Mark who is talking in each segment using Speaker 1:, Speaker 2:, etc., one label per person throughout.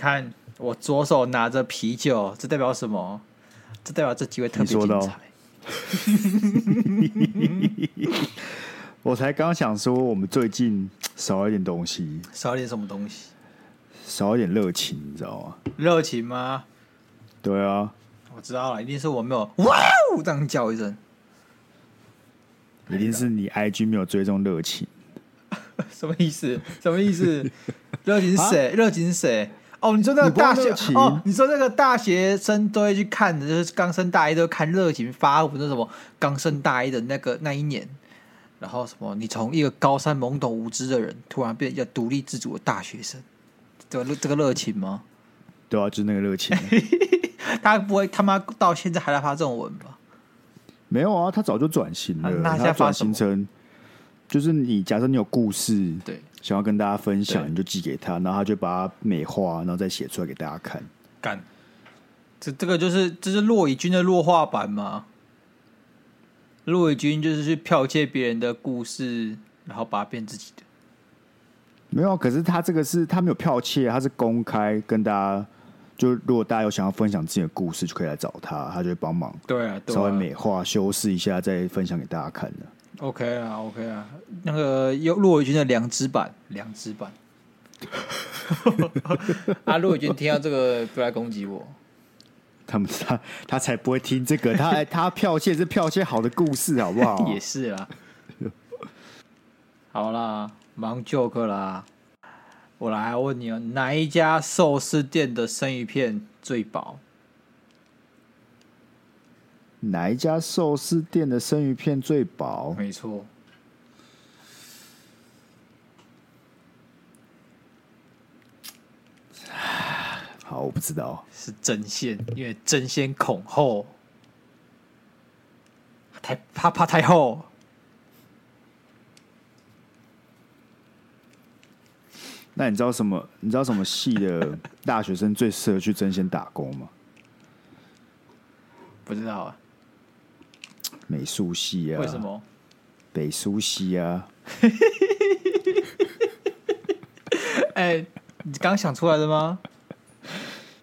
Speaker 1: 看我左手拿着啤酒，这代表什么？这代表这机会特别精彩。
Speaker 2: 我才刚想说，我们最近少一点东西，
Speaker 1: 少一点什么东西？
Speaker 2: 少一点热情，你知道吗？
Speaker 1: 热情吗？
Speaker 2: 对啊，
Speaker 1: 我知道了，一定是我没有哇哦这样叫一声，
Speaker 2: 一定是你 IG 没有追踪热情。
Speaker 1: 什么意思？什么意思？热情是谁？热情是谁？哦，你说那个大学哦，你说那个大学生都会去看的，就是刚升大一都看热情发布那什么刚升大一的那个那一年，然后什么你从一个高三懵懂无知的人，突然变一个独立自主的大学生，这个这个热情吗？
Speaker 2: 对啊，就是那个热情。
Speaker 1: 他不会他妈到现在还在发这种文吧？
Speaker 2: 没有啊，他早就转型了。啊、
Speaker 1: 那现在发什么？
Speaker 2: 就是你假设你有故事，
Speaker 1: 对，
Speaker 2: 想要跟大家分享，你就寄给他，然后他就把它美化，然后再写出来给大家看。
Speaker 1: 干，这这个就是这是骆以军的弱化版吗？骆以军就是去剽窃别人的故事，然后把它变自己的。
Speaker 2: 没有，可是他这个是他没有剽窃，他是公开跟大家。就如果大家有想要分享自己的故事，就可以来找他，他就会帮忙。
Speaker 1: 对啊，
Speaker 2: 稍微美化、修饰一下，再分享给大家看的。
Speaker 1: OK 啊，OK 啊，那个有骆伟军的两只版，两只版。啊，骆伟军听到这个不来攻击我，
Speaker 2: 他们他他才不会听这个，他他剽窃是剽窃好的故事，好不好？
Speaker 1: 也是啦。好啦，忙 joke 啦。我来问你哦，哪一家寿司店的生鱼片最薄？
Speaker 2: 哪一家寿司店的生鱼片最薄？
Speaker 1: 没错。
Speaker 2: 好，我不知道。
Speaker 1: 是争鲜，因为争鲜恐厚，太怕怕太厚。
Speaker 2: 那你知道什么？你知道什么系的大学生最适合去争鲜打工吗？
Speaker 1: 不知道啊。
Speaker 2: 美术系啊？
Speaker 1: 为什么？
Speaker 2: 北苏系啊？
Speaker 1: 哎、欸，你刚想出来的吗？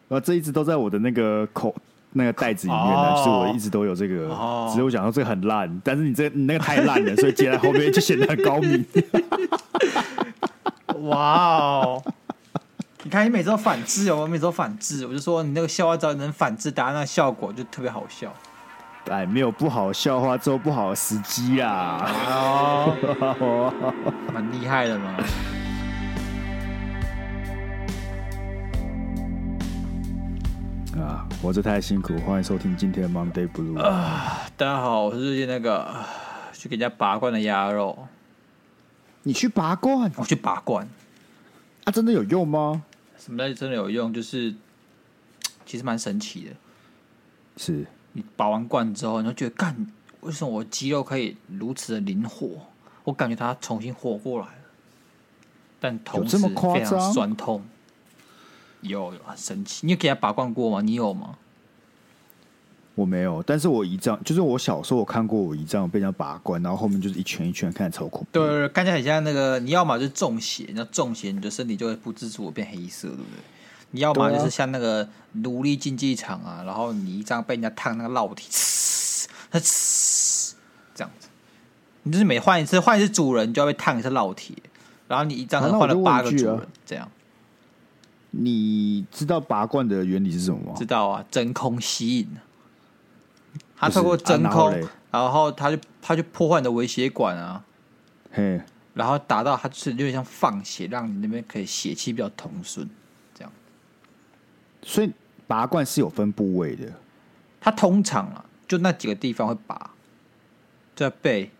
Speaker 2: 啊，这一直都在我的那个口那个袋子里面呢，是、oh. 我一直都有这个。
Speaker 1: Oh.
Speaker 2: 只是我讲到这个很烂，但是你这你那个太烂了，所以接在后面就显得很高明。
Speaker 1: 哇哦！你看你每次都反制哦，我每次都反制，我就说你那个笑话只要能反制，达到那个效果就特别好笑。
Speaker 2: 哎，没有不好笑话，只有不好的时机啊！哦，
Speaker 1: 蛮厉害的嘛。
Speaker 2: 啊，活着太辛苦，欢迎收听今天的 Monday Blue
Speaker 1: 啊！大家好，我是最近那个去给人家拔罐的鸭肉。
Speaker 2: 你去拔罐？
Speaker 1: 我去拔罐，
Speaker 2: 啊，真的有用吗？
Speaker 1: 什么叫真的有用？就是其实蛮神奇的。
Speaker 2: 是
Speaker 1: 你拔完罐之后，你就觉得，干，为什么我肌肉可以如此的灵活？我感觉它重新活过来了，但同时非常酸痛。有有很神奇。你有给他拔罐过吗？你有吗？
Speaker 2: 我没有，但是我姨丈就是我小时候我看过我姨丈被人家拔罐，然后后面就是一圈一圈，看着超恐怖。
Speaker 1: 对对对，看起来很像那个，你要么就是中邪，你要中邪，你的身体就会不自主变黑色，对不对？你要么就是像那个奴隶竞技场啊，然后你一张被人家烫那个烙铁，呲，它呲，这样子，你就是每换一次换一次主人，就要被烫一次烙铁，然后你一张换了八个主人，啊、这样。
Speaker 2: 你知道拔罐的原理是什么吗？
Speaker 1: 知道啊，真空吸引。它透过真空，然后，然后他就它就破坏你的微血管啊，
Speaker 2: 嘿，
Speaker 1: 然后达到它就是有点像放血，让你那边可以血气比较通顺。
Speaker 2: 所以拔罐是有分部位的，
Speaker 1: 它通常啊，就那几个地方会拔，在背，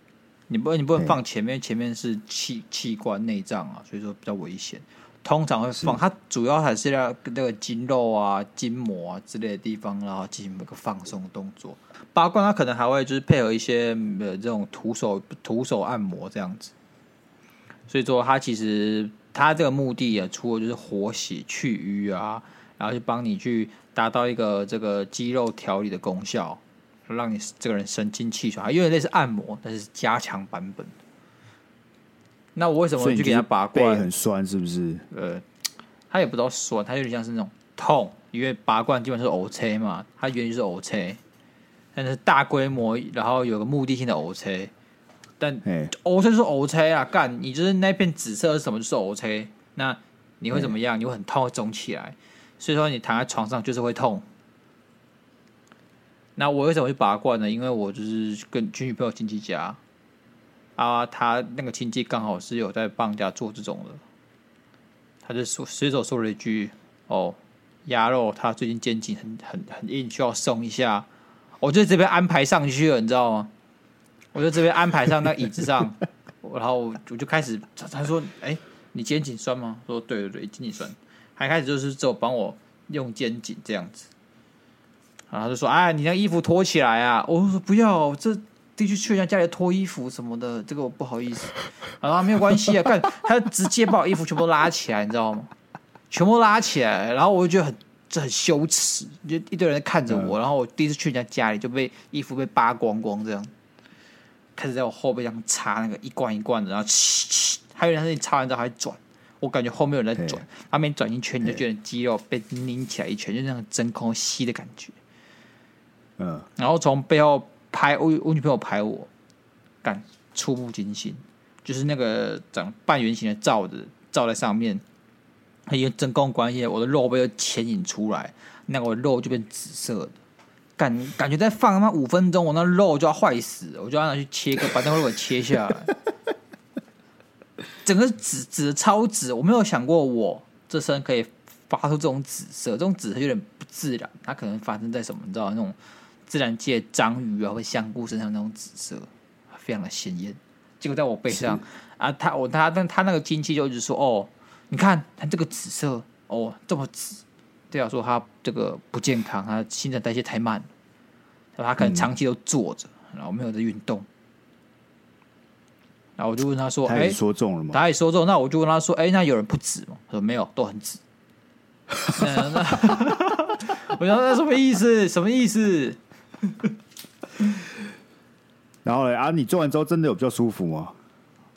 Speaker 1: 你不你不能放前面，前面是器器官内脏啊，所以说比较危险。通常会放，它主要还是要那个筋肉啊、筋膜啊之类的地方，然后进行一个放松动作。拔罐它可能还会就是配合一些呃这种徒手徒手按摩这样子。所以说它其实它这个目的啊，除了就是活血去瘀啊，然后去帮你去达到一个这个肌肉调理的功效，让你这个人神清气爽，还有点类似按摩，但是加强版本。那我为什么会去给他拔罐？
Speaker 2: 背很酸是不是？
Speaker 1: 呃，他也不知道酸，他有点像是那种痛，因为拔罐基本上是 O C 嘛，它原理是 O C，但是大规模，然后有个目的性的 O C，但 O C 是 O C 啊，干你就是那片紫色是什么就是 O C，那你会怎么样？你会很痛，会肿起来，所以说你躺在床上就是会痛。那我为什么会拔罐呢？因为我就是跟去女朋友亲戚家，啊，他那个亲戚刚好是有在帮人家做这种的，他就说随手说了一句：“哦，鸭肉他最近肩颈很很很硬，需要松一下。”我就这边安排上去了，你知道吗？我就这边安排上那椅子上，然后我就开始，他说：“哎、你肩颈酸吗？”说：“对对对，肩颈酸。”还开始就是只有帮我用肩颈这样子。然后就说：“哎，你那衣服脱起来啊！”我说：“不要，这必须去人家家里脱衣服什么的，这个我不好意思。”然后没有关系啊，干，他就直接把我衣服全部拉起来，你知道吗？全部拉起来，然后我就觉得很这很羞耻，就一堆人看着我。然后我第一次去人家家里，就被衣服被扒光光，这样开始在我后背上擦那个一罐一罐的，然后还有人在那里擦完之后还转，我感觉后面有人在转，他没转一圈，你就觉得肌肉被拧起来一圈，就那种真空吸的感觉。
Speaker 2: 嗯，
Speaker 1: 然后从背后拍我，我女朋友拍我，干触目惊心，就是那个长半圆形的罩子罩在上面，因为真空关系，我的肉被牵引出来，那个肉就变紫色的，感感觉再放他妈五分钟，我那肉就要坏死，我就要拿去切个，把那个肉给切下来，整个紫紫的超紫，我没有想过我这身可以发出这种紫色，这种紫色有点不自然，它可能发生在什么，你知道那种。自然界章鱼啊，或香菇身上那种紫色，非常的鲜艳。结果在我背上啊，他我他但他那个亲戚就一直说：“哦，你看他这个紫色，哦这么紫，对啊，说他这个不健康，他新陈代谢太慢，他可能长期都坐着，然后没有在运动。”然后我就问他说：“哎，
Speaker 2: 说中了吗？”
Speaker 1: 他也说中，那我就问他说：“哎，那有人不止吗？”他说：“没有，都很紫。”我想那什么意思？什么意思？
Speaker 2: 然后啊，你做完之后真的有比较舒服吗？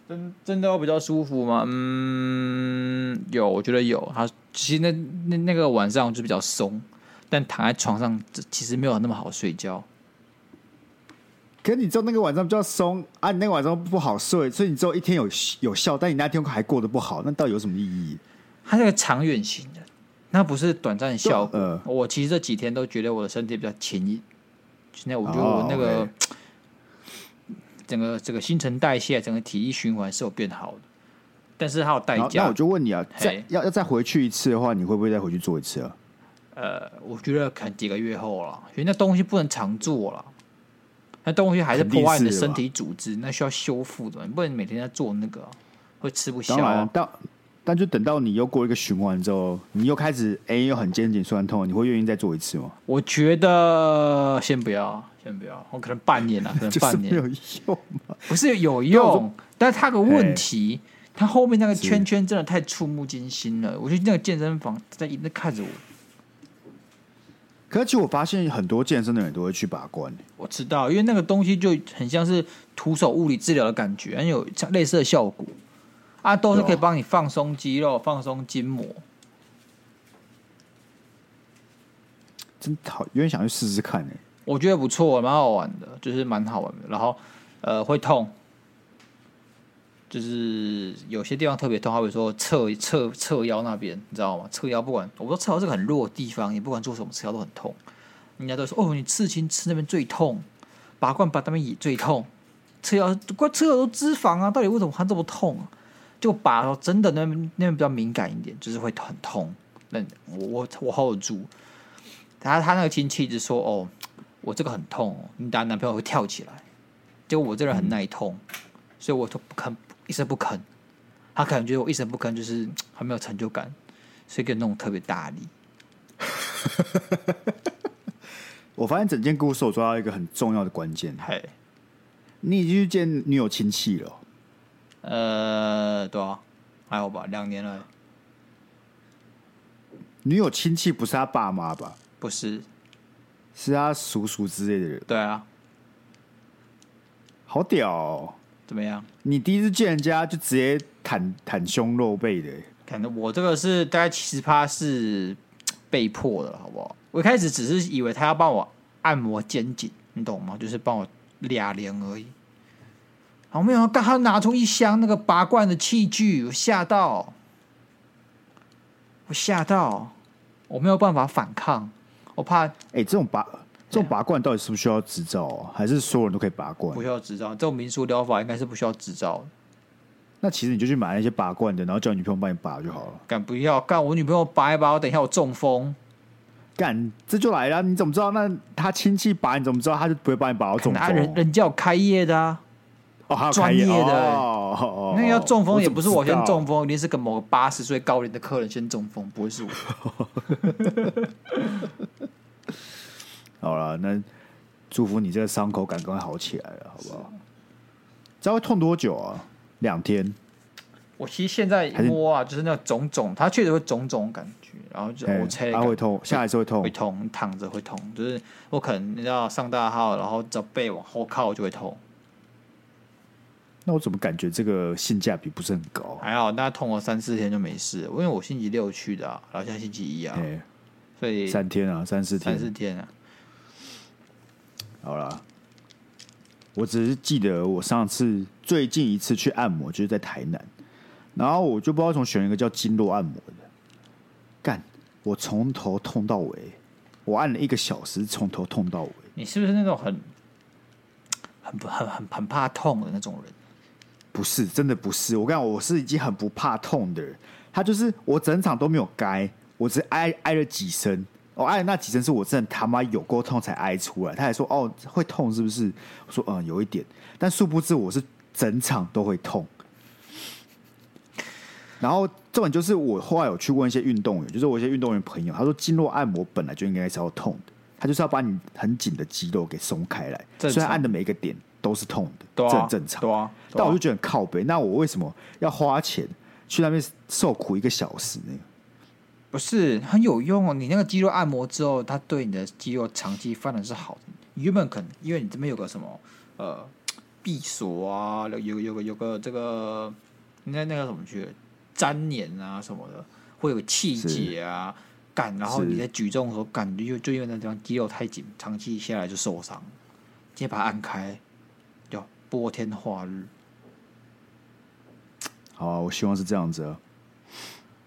Speaker 1: 真真的有比较舒服吗？嗯，有，我觉得有。他其实那那那个晚上就比较松，但躺在床上其实没有那么好睡觉。
Speaker 2: 可是你知道那个晚上比较松啊，你那个晚上不好睡，所以你只有一天有有效，但你那天还过得不好，那到底有什么意义？
Speaker 1: 它是个长远型的，那不是短暂的效果。呃、我其实这几天都觉得我的身体比较轻盈。现在我觉得我那个、哦 okay、整个这个新陈代谢、整个体液循环是有变好的，但是它有代价。
Speaker 2: 那我就问你啊，再要要再回去一次的话，你会不会再回去做一次啊？
Speaker 1: 呃，我觉得可能几个月后了，因为那东西不能常做了，那东西还是破坏你的身体组织，那需要修复的，你不能每天在做那个，会吃不消。
Speaker 2: 但但就等到你又过一个循环之后，你又开始哎、欸，又很肩颈酸痛，你会愿意再做一次吗？
Speaker 1: 我觉得先不要，先不要，我可能半年了，可能半年
Speaker 2: 没有用吗？
Speaker 1: 不是有用，但是它有个问题，它后面那个圈圈真的太触目惊心了。我觉得那个健身房在一直看着我。
Speaker 2: 可是其实我发现很多健身的人都会去拔罐。
Speaker 1: 我知道，因为那个东西就很像是徒手物理治疗的感觉，很有像类似的效果。啊，都是可以帮你放松肌肉、放松筋膜，
Speaker 2: 真好，有点想去试试看呢。
Speaker 1: 我觉得不错，蛮好玩的，就是蛮好玩的。然后，呃，会痛，就是有些地方特别痛，好比说侧侧侧腰那边，你知道吗？侧腰不管，我说侧腰是个很弱的地方，你不管做什么侧腰都很痛。人家都说哦，你刺青刺那边最痛，拔罐拔那边也最痛，侧腰怪侧腰都脂肪啊，到底为什么还这么痛啊？就拔的，真的那那边比较敏感一点，就是会很痛。那我我我 hold 住。他他那个亲戚一直说：“哦，我这个很痛，你打男朋友会跳起来。”结果我这人很耐痛，所以我都不肯一声不吭。他可能觉得我一声不吭就是 很没有成就感，所以给弄特别大力。
Speaker 2: 我发现整件故事我抓到一个很重要的关键。
Speaker 1: 嘿，
Speaker 2: 你已经去见女友亲戚了。
Speaker 1: 呃，对啊，还好吧，两年了。
Speaker 2: 女友亲戚不是他爸妈吧？
Speaker 1: 不是，
Speaker 2: 是他叔叔之类的人。
Speaker 1: 对啊，
Speaker 2: 好屌哦！
Speaker 1: 怎么样？
Speaker 2: 你第一次见人家就直接袒袒胸露背的，
Speaker 1: 感觉我这个是大概七十趴是被迫的，好不好？我一开始只是以为他要帮我按摩肩颈，你懂吗？就是帮我俩连而已。好，没有，刚好拿出一箱那个拔罐的器具，我吓到，我吓到，我没有办法反抗，我怕。哎、
Speaker 2: 欸，这种拔这种拔罐到底是不需要执照啊？还是所有人都可以拔罐？
Speaker 1: 不需要执照，这种民俗疗法应该是不需要执照。
Speaker 2: 那其实你就去买那些拔罐的，然后叫女朋友帮你拔就好了。
Speaker 1: 干不要干，我女朋友拔一拔，我等一下我中风。
Speaker 2: 干，这就来了，你怎么知道？那他亲戚拔，你怎么知道他就不会帮你拔到中风？
Speaker 1: 人人家有开业的啊。
Speaker 2: 哦，
Speaker 1: 专业的、欸，
Speaker 2: 哦哦、
Speaker 1: 那要中风也不是我先中风，一定是跟某个八十岁高龄的客人先中风，不会是我。
Speaker 2: 好了，那祝福你这个伤口赶快好起来了，好不好？这会痛多久啊？两天。
Speaker 1: 我其实现在摸啊，就是那种肿肿，它确实会肿肿感觉，然后就我猜
Speaker 2: 它会痛，下来是会痛，
Speaker 1: 会痛，躺着会痛，就是我可能你知道上大号，然后找背往后靠就会痛。
Speaker 2: 那我怎么感觉这个性价比不是很高？
Speaker 1: 还好，那痛了三四天就没事，因为我星期六去的，啊，然后现在星期一啊，所以
Speaker 2: 三天啊，三四天，
Speaker 1: 三四天啊。
Speaker 2: 好了，我只是记得我上次最近一次去按摩就是在台南，然后我就不知道从选一个叫经络按摩的，干，我从头痛到尾，我按了一个小时，从头痛到尾。
Speaker 1: 你是不是那种很很很很很怕痛的那种人？
Speaker 2: 不是，真的不是。我跟你讲，我是已经很不怕痛的人。他就是我整场都没有该，我只挨挨了几声。我挨那几针是我真的他妈有够痛才挨出来。他还说：“哦，会痛是不是？”我说：“嗯，有一点。”但殊不知我是整场都会痛。然后重点就是我后来有去问一些运动员，就是我一些运动员朋友，他说经络按摩本来就应该是要痛的，他就是要把你很紧的肌肉给松开来，虽然按的每一个点。都是痛的，这很正常。
Speaker 1: 对啊，
Speaker 2: 但我就觉得很靠背。那我为什么要花钱去那边受苦一个小时呢？
Speaker 1: 不是很有用哦。你那个肌肉按摩之后，它对你的肌肉长期发展是好的。原本可能因为你这边有个什么呃闭锁啊，有有有个有个这个那那个什么去粘连啊什么的，会有气结啊感，然后你在举重的时候感觉就就因为那地方肌肉太紧，长期下来就受伤，直接把它按开。叫拨天化日，
Speaker 2: 好啊，我希望是这样子啊。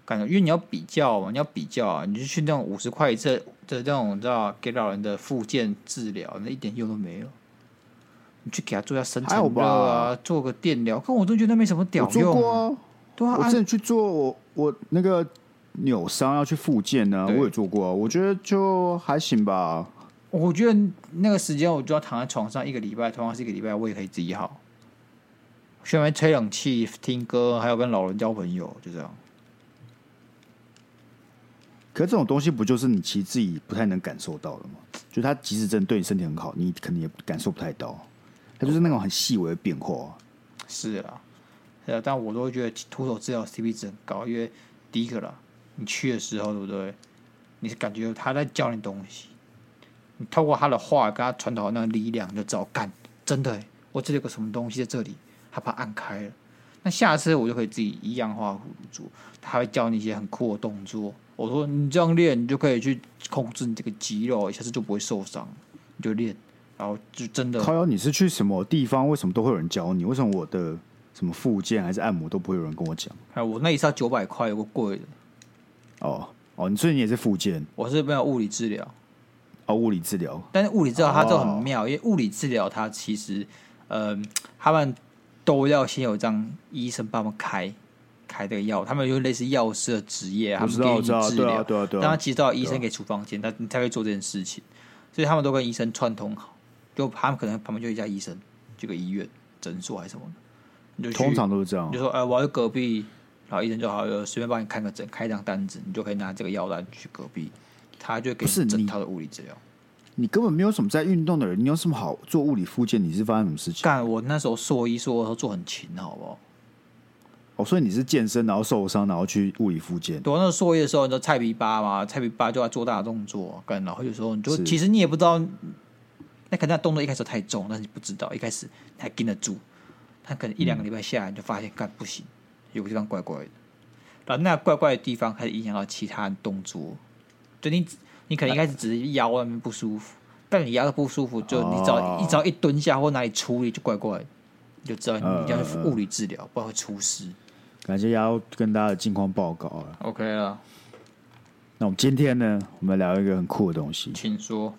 Speaker 1: 感觉，因为你要比较嘛，你要比较啊，你就去那种五十块一次的这种，你知道给老人的复健治疗，那一点用都没有。你去给他做下深层热啊，做个电疗，可我都觉得没什么屌用。
Speaker 2: 啊对啊，我之前去做我我那个扭伤要去复健呢，我也做过啊，我觉得就还行吧。
Speaker 1: 我觉得那个时间，我就要躺在床上一个礼拜，同样是一个礼拜，我也可以自己好。去外面吹冷气、听歌，还有跟老人交朋友，就这样。
Speaker 2: 可这种东西不就是你其实自己不太能感受到的吗？就他即使真的对你身体很好，你可能也感受不太到。他就是那种很细微的变化。
Speaker 1: 是啊，是啊，但我都会觉得徒手治疗 CP 值很高，因为第一个啦，你去的时候，对不对？你是感觉他在教你东西。你透过他的话跟他传导那个力量，就知道干真的，我这里有个什么东西在这里，他把按开了。那下次我就可以自己一样画葫芦做，他会教你一些很酷的动作。我说你这样练，你就可以去控制你这个肌肉，下次就不会受伤。你就练，然后就真的。
Speaker 2: 靠，你是去什么地方？为什么都会有人教你？为什么我的什么复健还是按摩都不会有人跟我讲？
Speaker 1: 哎，我那一次要九百块，有个贵的。
Speaker 2: 哦哦，你最近也是复健？
Speaker 1: 我是没有物理治疗。
Speaker 2: 哦，物理治疗，
Speaker 1: 但是物理治疗它就很妙，哦、因为物理治疗它其实，呃，他们都要先有张医生帮他们开开这个药，他们有类似药师的职业，他们给你治疗，对啊对啊对啊，但他其实都要医生给处方箋，他你才会做这件事情，所以他们都跟医生串通好，就他们可能旁边就一家医生，这个医院诊所还是什么就
Speaker 2: 通常都是这样，
Speaker 1: 你就说，哎、呃，我要去隔壁，然后医生就好，随便帮你看个诊，开一张单子，你就可以拿这个药单去隔壁。他就给你整套的物理治疗，
Speaker 2: 你根本没有什么在运动的人，你有什么好做物理复健？你是发生什么事情？
Speaker 1: 干，我那时候硕一硕二都做很勤，好不好？
Speaker 2: 哦，所以你是健身，然后受伤，然后去物理复健。
Speaker 1: 对，那时候硕一的时候，你知道菜皮巴嘛？菜皮巴就要做大动作，干，然后有时候你就其实你也不知道，那可能那动作一开始太重，但是你不知道一开始还跟得住，他可能一两个礼拜下来，你就发现干不行，有个地方怪怪的。然后那怪怪的地方开始影响到其他的动作。就你你可能一开始只是腰外面不舒服，但你腰的不舒服，就你只要一只要一蹲下或哪里出力就怪怪，你就知道你一定要去物理治疗，不然会出事。
Speaker 2: 感谢要跟大家的近况报告了。
Speaker 1: OK 了。
Speaker 2: 那我们今天呢，我们聊一个很酷的东西，
Speaker 1: 请说。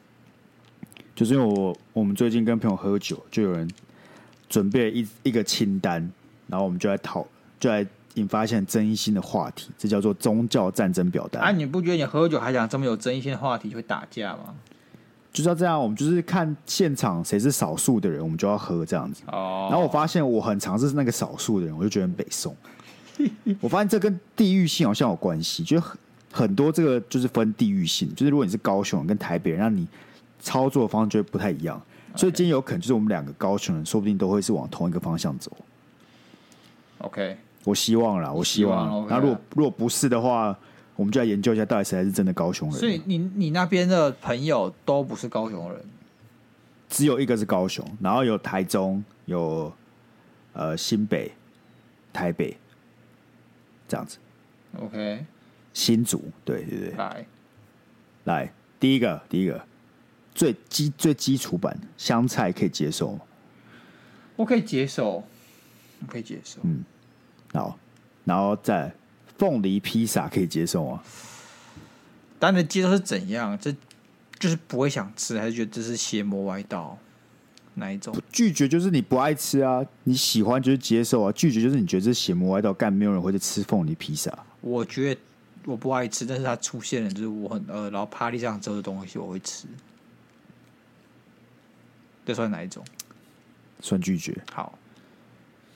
Speaker 2: 就是因为我我们最近跟朋友喝酒，就有人准备了一一个清单，然后我们就来讨，就来引发一些争议性的话题，这叫做宗教战争表单。
Speaker 1: 啊，你不觉得你喝酒还讲这么有争议性的话题就会打架吗？
Speaker 2: 就是要这样，我们就是看现场谁是少数的人，我们就要喝这样子。哦。然后我发现我很常是那个少数的人，我就觉得很北宋。我发现这跟地域性好像有关系，就很很多这个就是分地域性，就是如果你是高雄人跟台北人，让你操作的方式就会不太一样。所以今天有可能就是我们两个高雄人，说不定都会是往同一个方向走。
Speaker 1: OK，
Speaker 2: 我希望啦，我希望。那如果如果不是的话，我们就来研究一下，到底谁才是真的高雄人。
Speaker 1: 所以你你那边的朋友都不是高雄人，
Speaker 2: 只有一个是高雄，然后有台中，有呃新北、台北。这样子
Speaker 1: ，OK，
Speaker 2: 新竹，对对对，
Speaker 1: 来，
Speaker 2: 来，第一个，第一个，最基最基础版香菜可以接受吗？
Speaker 1: 我可以接受，我可以接受，
Speaker 2: 嗯，好，然后再凤梨披萨可以接受啊？
Speaker 1: 但你的接受是怎样？这就是不会想吃，还是觉得这是邪魔歪道？哪一种？
Speaker 2: 拒绝就是你不爱吃啊，你喜欢就是接受啊。拒绝就是你觉得这邪魔歪道，干没有人会去吃凤梨披萨。
Speaker 1: 我觉得我不爱吃，但是它出现了，就是我很饿，然后趴地上这的东西我会吃。这算哪一种？
Speaker 2: 算拒绝。
Speaker 1: 好。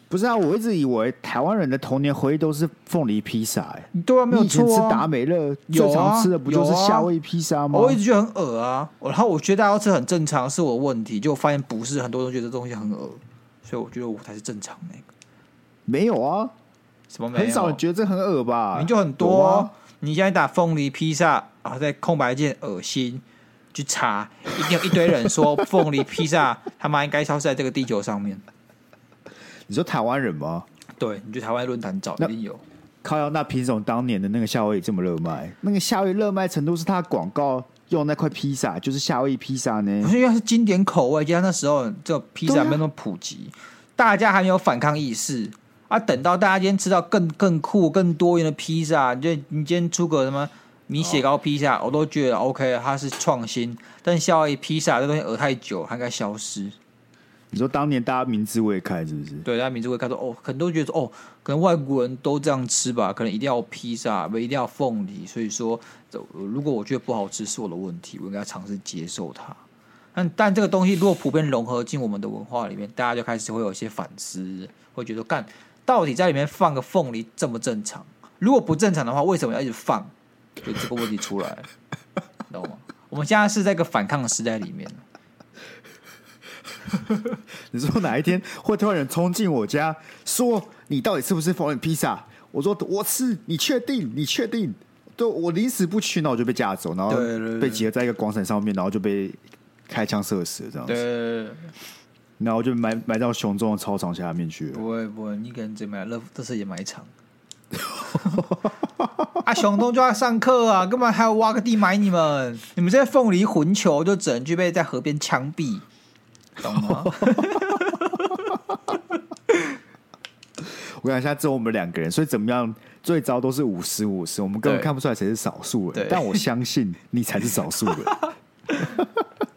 Speaker 2: 不是啊，我一直以为台湾人的童年回忆都是凤梨披萨，哎，
Speaker 1: 对啊，没有错啊。以前
Speaker 2: 吃达美乐最常吃的不就是夏威夷披萨吗？
Speaker 1: 我一直觉得很恶啊，然后我觉得大家吃很正常，是我的问题，就发现不是，很多人觉得这东西很恶，所以我觉得我才是正常那个。
Speaker 2: 没有啊，
Speaker 1: 什么没有？
Speaker 2: 很少人觉得这很恶吧？
Speaker 1: 你就很多啊。你现在打凤梨披萨，然后在空白键恶心去查，一定有一堆人说凤梨披萨他妈应该消失在这个地球上面。
Speaker 2: 你说台湾人吗？
Speaker 1: 对，你去台湾论坛找一定有。
Speaker 2: 靠腰，那凭什么当年的那个夏威夷这么热卖？那个夏威夷热卖程度是他广告用那块披萨，就是夏威夷披萨呢？
Speaker 1: 不是因为是经典口味，加上那时候这个披萨没那么普及，啊、大家还没有反抗意识啊。等到大家今天吃到更更酷、更多元的披萨，就你今天出个什么米雪糕披萨，哦、我都觉得 OK，它是创新。但夏威夷披萨这东西饿太久，它应该消失。
Speaker 2: 你说当年大家明知未开是不是？
Speaker 1: 对，大家明知未开说哦，很多人觉得说哦，可能外国人都这样吃吧，可能一定要披萨，不一定要凤梨。所以说，如果我觉得不好吃是我的问题，我应该尝试接受它。但但这个东西如果普遍融合进我们的文化里面，大家就开始会有一些反思，会觉得干到底在里面放个凤梨这么正常？如果不正常的话，为什么要一直放？就这个问题出来了，懂吗？我们现在是在一个反抗的时代里面。
Speaker 2: 你说哪一天会突然人冲进我家，说你到底是不吃凤梨披萨？我说我吃，你确定？你确定？对，我临时不去，那我就被架走，然后被集合在一个广场上面，然后就被开枪射死了这样子。然后就埋埋到熊中的操场下面去了。
Speaker 1: 不会不会，你可能只埋乐，这是也埋场。啊，熊东就要上课啊，干嘛还要挖个地埋你们？你们这些凤梨混球就只能具备在河边枪毙。懂吗？
Speaker 2: 我跟你讲，现在只有我们两个人，所以怎么样？最糟都是五十五十，我们根本看不出来谁是少数人。但我相信你才是少数人。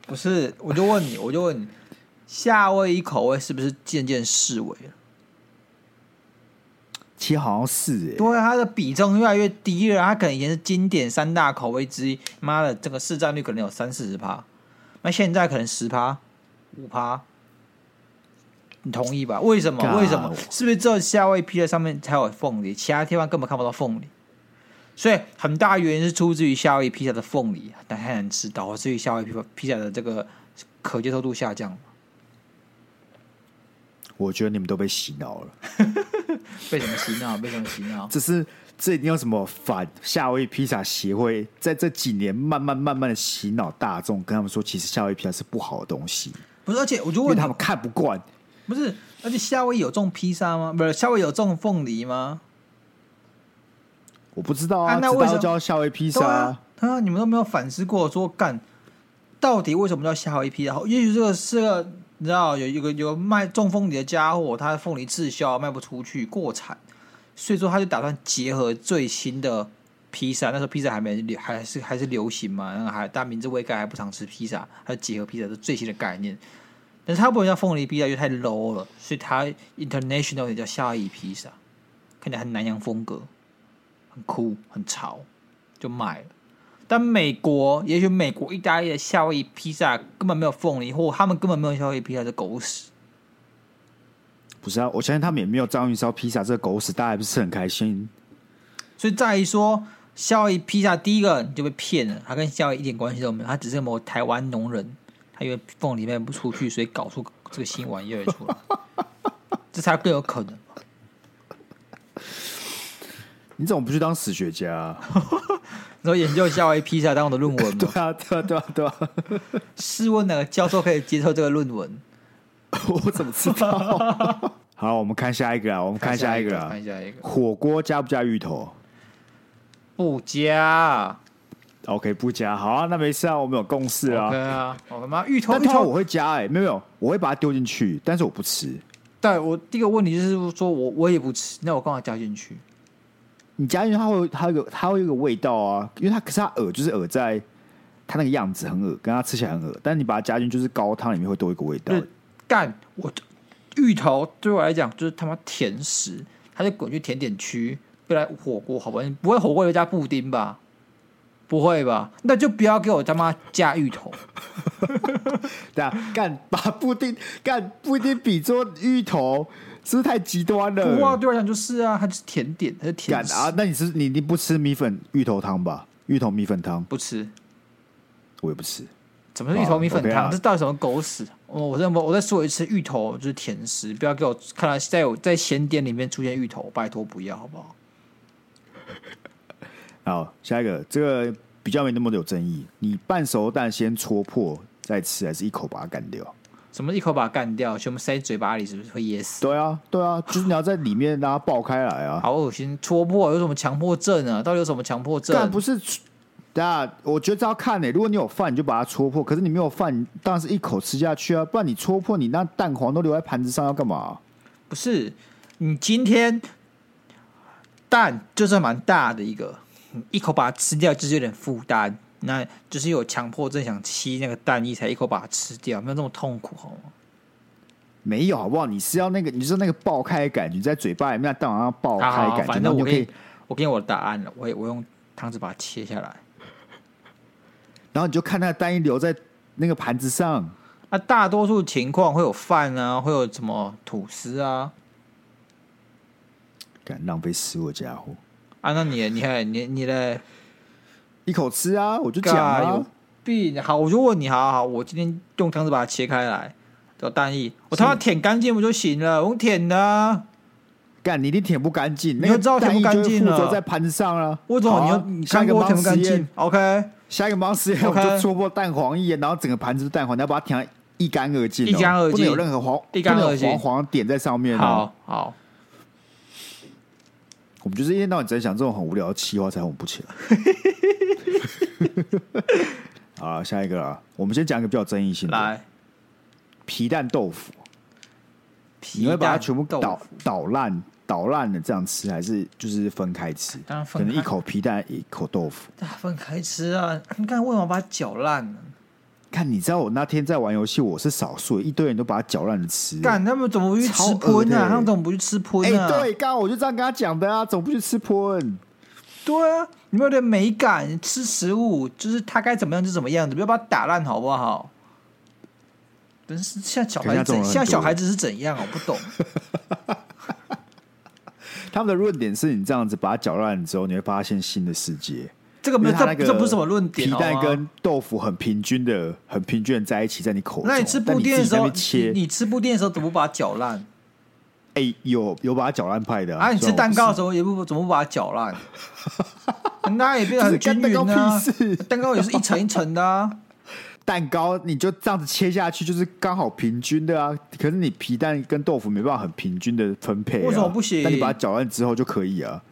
Speaker 1: 不是，我就问你，我就问你，夏威夷口味是不是渐渐式微了？
Speaker 2: 其实好像是哎、欸，
Speaker 1: 对，它的比重越来越低了。它可能以前是经典三大口味之一，妈的，这个市占率可能有三四十趴，那现在可能十趴。五趴，你同意吧？为什么？为什么？是不是只有夏威夷披萨上面才有凤梨，其他地方根本看不到凤梨？所以很大原因是出自于夏威夷披萨的凤梨太难吃，导致于夏威夷披萨的这个可接受度下降。
Speaker 2: 我觉得你们都被洗脑了。
Speaker 1: 被什么洗脑？被什么洗脑？
Speaker 2: 只是。这一定要什么反夏威夷披萨协会在这几年慢慢慢慢的洗脑大众，跟他们说，其实夏威夷披萨是不好的东西。
Speaker 1: 不是，而且我就问
Speaker 2: 他们看不惯。
Speaker 1: 不是，而且夏威夷有种披萨吗？不是，夏威夷有种凤梨吗？
Speaker 2: 我不知道啊，
Speaker 1: 啊那为什么
Speaker 2: 叫夏威夷披萨
Speaker 1: 对啊？啊，你们都没有反思过说干，到底为什么叫夏威夷披萨？也许这个是个你知道有一个有个卖种凤梨的家伙，他的凤梨滞销卖不出去过产，所以说他就打算结合最新的披萨。那时候披萨还没流，还是还是流行嘛，然后还大家明知味盖还不常吃披萨，还有结合披萨是最新的概念。但是他不能叫凤梨披萨，因为太 low 了，所以它 international 也叫夏威夷披萨，看起来很南洋风格，很酷很潮，就卖了。但美国，也许美国、意大利的夏威夷披萨根本没有凤梨，或他们根本没有夏威夷披萨的狗屎。
Speaker 2: 不是啊，我相信他们也没有章鱼烧披萨这个狗屎，大家还不是很开心。
Speaker 1: 所以在于说，夏威夷披萨第一个你就被骗了，他跟夏威夷一点关系都没有，他只是某台湾农人，他因为凤梨卖不出去，所以搞出这个新玩意儿出来，这才更有可能。
Speaker 2: 你怎么不去当史学家啊？
Speaker 1: 然后研究夏威夷披萨当我的论文吗？
Speaker 2: 对啊，对啊，对啊，对啊！
Speaker 1: 试问哪个教授可以接受这个论文？
Speaker 2: 我怎么知道？好，我们看下一个啊，我们看下一个啊，
Speaker 1: 看下一个。
Speaker 2: 火锅加不加芋头？
Speaker 1: 不加。
Speaker 2: OK，不加。好啊，那没事啊，我们有共识啊。
Speaker 1: 对啊，我他妈芋头，
Speaker 2: 芋头我会加哎，没有没有，我会把它丢进去，但是我不吃。
Speaker 1: 但我第一个问题就是说我我也不吃，那我干嘛加进去？
Speaker 2: 你加进去，它会它有个它会有个味道啊，因为它可是它饵就是饵在它那个样子很饵，跟它吃起来很饵。但是你把它加进就是高汤里面会多一个味道。
Speaker 1: 干我芋头对我来讲就是他妈甜食，它就滚去甜点区，不来火锅好不好？你不会火锅又加布丁吧？不会吧？那就不要给我他妈加芋头。
Speaker 2: 对啊，干把布丁干布丁比作芋头。是不是太极端了？
Speaker 1: 不啊，对我来讲就是啊，它就是甜点，它是甜
Speaker 2: 啊。那你是你你不吃米粉芋头汤吧？芋头米粉汤
Speaker 1: 不吃，
Speaker 2: 我也不吃。
Speaker 1: 怎么是芋头米粉汤？这到底什么狗屎？我我再我再说一次，芋头就是甜食，不要给我看到在有在咸点里面出现芋头，拜托不要，好不好？
Speaker 2: 好，下一个这个比较没那么有争议。你半熟蛋先戳破再吃，还是一口把它干掉？
Speaker 1: 什么一口把它干掉，全部塞嘴巴里，是不是会噎死？
Speaker 2: 对啊，对啊，就是你要在里面让它爆开来啊！
Speaker 1: 好恶心，戳破有什么强迫症啊？到底有什么强迫症？
Speaker 2: 但不是，大家我觉得这要看呢、欸。如果你有饭，你就把它戳破；可是你没有饭，你当然是一口吃下去啊！不然你戳破，你那蛋黄都留在盘子上要干嘛？
Speaker 1: 不是，你今天蛋就是蛮大的一个，一口把它吃掉就是有点负担。那就是有强迫症，想吸那个蛋液，才一口把它吃掉，没有那么痛苦，好吗？
Speaker 2: 没有，好不好？你是要那个，你是那个爆开的感觉，在嘴巴里面那蛋黄上爆开感觉。好好
Speaker 1: 反正我给你，我给你我的答案了，我我用汤匙把它切下来，
Speaker 2: 然后你就看那个蛋液留在那个盘子上。
Speaker 1: 那大多数情况会有饭啊，会有什么吐司啊？
Speaker 2: 敢浪费食物的家伙！
Speaker 1: 啊，那你你看你你的。
Speaker 2: 一口吃啊！我就讲啊，
Speaker 1: 有病！好，我就问你，好好好，我今天用汤匙把它切开来，叫蛋液，我他妈舔干净不就行了？我用舔的、啊，
Speaker 2: 干你一定舔不干净，
Speaker 1: 你就知道舔不干净了，
Speaker 2: 在盘子上了。
Speaker 1: 为什么你要？你看过我舔不干净？OK，
Speaker 2: 下一个盲实验，我就戳破蛋黄液，然后整个盘子是蛋黄，你要把它舔一干二净，
Speaker 1: 一干二净，
Speaker 2: 不能有任何黄，
Speaker 1: 一干二净，
Speaker 2: 黄黄点在上面。
Speaker 1: 好好。
Speaker 2: 我们就是一天到晚在想这种很无聊的气话，才哄不起来。好，下一个啦，我们先讲一个比较争议性的，来皮蛋豆腐，你会把它全部捣捣烂、捣烂的这样吃，还是就是分开吃？
Speaker 1: 当然分开，
Speaker 2: 可能一口皮蛋，一口豆腐，
Speaker 1: 分开吃啊！你看为什么把它搅烂呢？
Speaker 2: 看，你知道我那天在玩游戏，我是少数，一堆人都把它搅烂了吃。
Speaker 1: 干，他们怎么不去吃喷啊？他们怎么不去吃喷啊？
Speaker 2: 哎、欸，对，刚刚我就这样跟他讲的啊，怎么不去吃喷？
Speaker 1: 对啊，你没有点美感，吃食物就是它该怎么样就怎么样子，不要把它打烂好不好？真是像小孩子，像小孩子是怎样？我不懂。
Speaker 2: 他们的论点是你这样子把它搅烂之后，你会发现新的世界。
Speaker 1: 这个没有，这这不是什么论点。
Speaker 2: 皮蛋跟豆腐很平均的，很平均的在一起，在你口中。
Speaker 1: 那你吃布丁的时候，你你吃布丁的时候怎么不把它搅烂？
Speaker 2: 哎，有有把它搅烂派的
Speaker 1: 啊！你吃蛋糕的时候也不怎么不把它搅烂？那也变得很均匀啊！蛋糕也是一层一层的啊。
Speaker 2: 蛋糕你就这样子切下去，就是刚好平均的啊。可是你皮蛋跟豆腐没办法很平均的分配，
Speaker 1: 为什么不行？
Speaker 2: 那你把它搅烂之后就可以啊？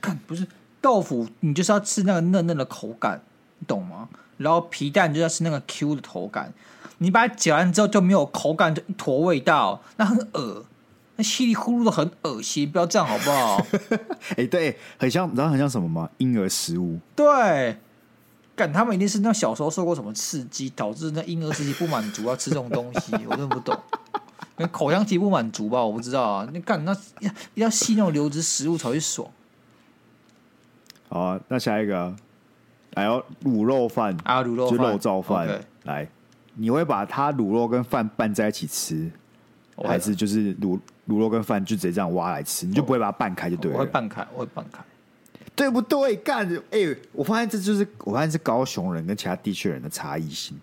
Speaker 1: 看不是。豆腐你就是要吃那个嫩嫩的口感，你懂吗？然后皮蛋就要吃那个 Q 的口感。你把它搅完之后就没有口感，就一坨味道，那很恶，那稀里呼噜的很恶心，不要这样好不好？
Speaker 2: 哎、欸，对，很像，你知道很像什么吗？婴儿食物。
Speaker 1: 对，干他们一定是那小时候受过什么刺激，导致那婴儿时期不满足，要吃这种东西，我真的不懂。那口腔期不满足吧？我不知道啊。你干那要要吸那种流质食物才会爽。
Speaker 2: 好啊，那下一个，还有卤肉饭
Speaker 1: 啊，卤肉饭，
Speaker 2: 就肉燥饭
Speaker 1: ，okay.
Speaker 2: 来。你会把它卤肉跟饭拌在一起吃，还是就是卤卤肉跟饭就直接这样挖来吃？你就不会把它拌开就对了。
Speaker 1: 我会拌开，我会拌开，
Speaker 2: 对不对？干，哎、欸，我发现这就是我发现是高雄人跟其他地区人的差异性。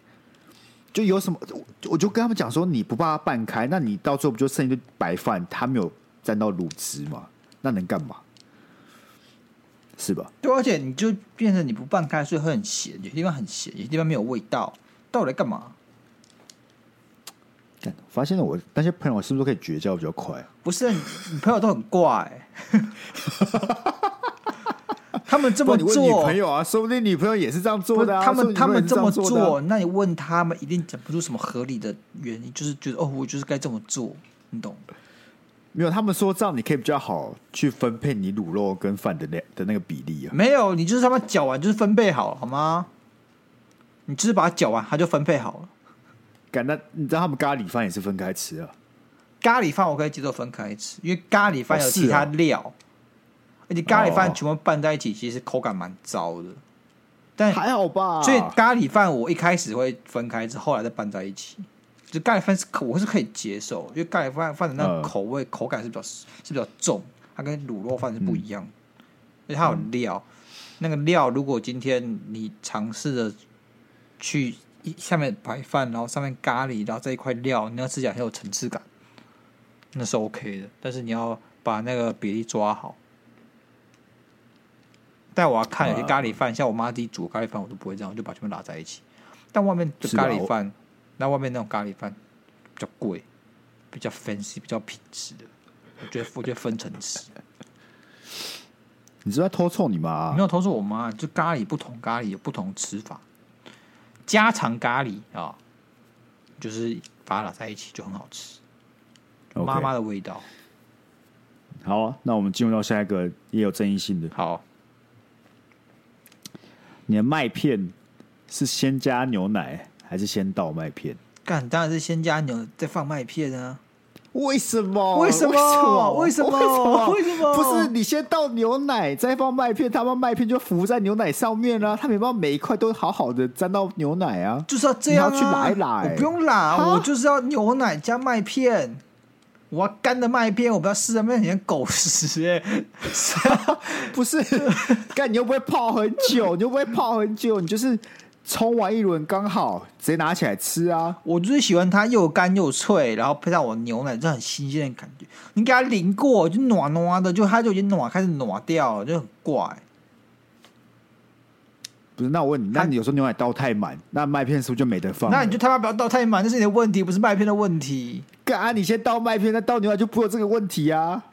Speaker 2: 就有什么，我就跟他们讲说，你不把它拌开，那你到最后不就剩一堆白饭？它没有沾到卤汁嘛？那能干嘛？是吧？
Speaker 1: 对，而且你就变成你不拌开，所以会很咸，有些地方很咸，有些地方没有味道，到底来干嘛？
Speaker 2: 发现了我那些朋友是不是可以绝交比较快啊？
Speaker 1: 不是，你朋友都很怪，他们这么做，
Speaker 2: 你女朋友啊，说不定女朋友也是这样做的啊。
Speaker 1: 他们他们这么做，
Speaker 2: 这么做，
Speaker 1: 那你问他们，一定讲不出什么合理的原因，就是觉得哦，我就是该这么做，你懂？
Speaker 2: 没有，他们说这样你可以比较好去分配你卤肉跟饭的那的那个比例啊。
Speaker 1: 没有，你就是他们搅完就是分配好，好吗？你就是把它搅完，它就分配好了。
Speaker 2: 感那你知道他们咖喱饭也是分开吃啊？
Speaker 1: 咖喱饭我可以接受分开吃，因为咖喱饭有其他料，哦啊、而且咖喱饭全部拌在一起，其实口感蛮糟的。但
Speaker 2: 还好吧？
Speaker 1: 所以咖喱饭我一开始会分开吃，后来再拌在一起。就咖喱饭是可我是可以接受，因为咖喱饭饭的那个口味、呃、口感是比较是比较重，它跟卤肉饭是不一样，嗯、而且它有料、嗯。那个料如果今天你尝试着去。一下面白饭，然后上面咖喱，然后这一块料，你要吃起来很有层次感，那是 OK 的。但是你要把那个比例抓好。但我要看有些咖喱饭，啊、像我妈自己煮咖喱饭，我都不会这样，我就把全部拉在一起。但外面的咖喱饭，那外面那种咖喱饭比较贵，比较 fancy，比较品质的，我觉得我觉得分层吃。
Speaker 2: 你是在偷臭你妈？
Speaker 1: 没有偷臭我妈，就咖喱不同，咖喱有不同吃法。家常咖喱啊、哦，就是把它打在一起就很好吃，妈妈的味道。
Speaker 2: 好啊，那我们进入到下一个也有争议性的。
Speaker 1: 好，
Speaker 2: 你的麦片是先加牛奶还是先倒麦片？
Speaker 1: 干，当然是先加牛再放麦片啊。
Speaker 2: 为什么？
Speaker 1: 为什么？为什么？为什么？为什么？
Speaker 2: 不是你先倒牛奶，再放麦片，他把麦片就浮在牛奶上面了。他没办法每一块都好好的沾到牛奶啊，
Speaker 1: 就是要这样、啊、
Speaker 2: 要去拉一拉。
Speaker 1: 我不用拉，我就是要牛奶加麦片。我要干的麦片，我不要湿的麦片，像狗屎哎！
Speaker 2: 不是，干你又不会泡很久，你又不会泡很久，你就是。冲完一轮刚好，直接拿起来吃啊！
Speaker 1: 我就是喜欢它又干又脆，然后配上我牛奶，这很新鲜的感觉。你给它淋过，就暖暖的，就它就已经暖开始暖掉了，就很怪。
Speaker 2: 不是，那我问你，那你有时候牛奶倒太满，那麦片是不是就没得放？
Speaker 1: 那你就他妈不要倒太满，这是你的问题，不是麦片的问题。
Speaker 2: 干啊！你先倒麦片，再倒牛奶就不会有这个问题啊！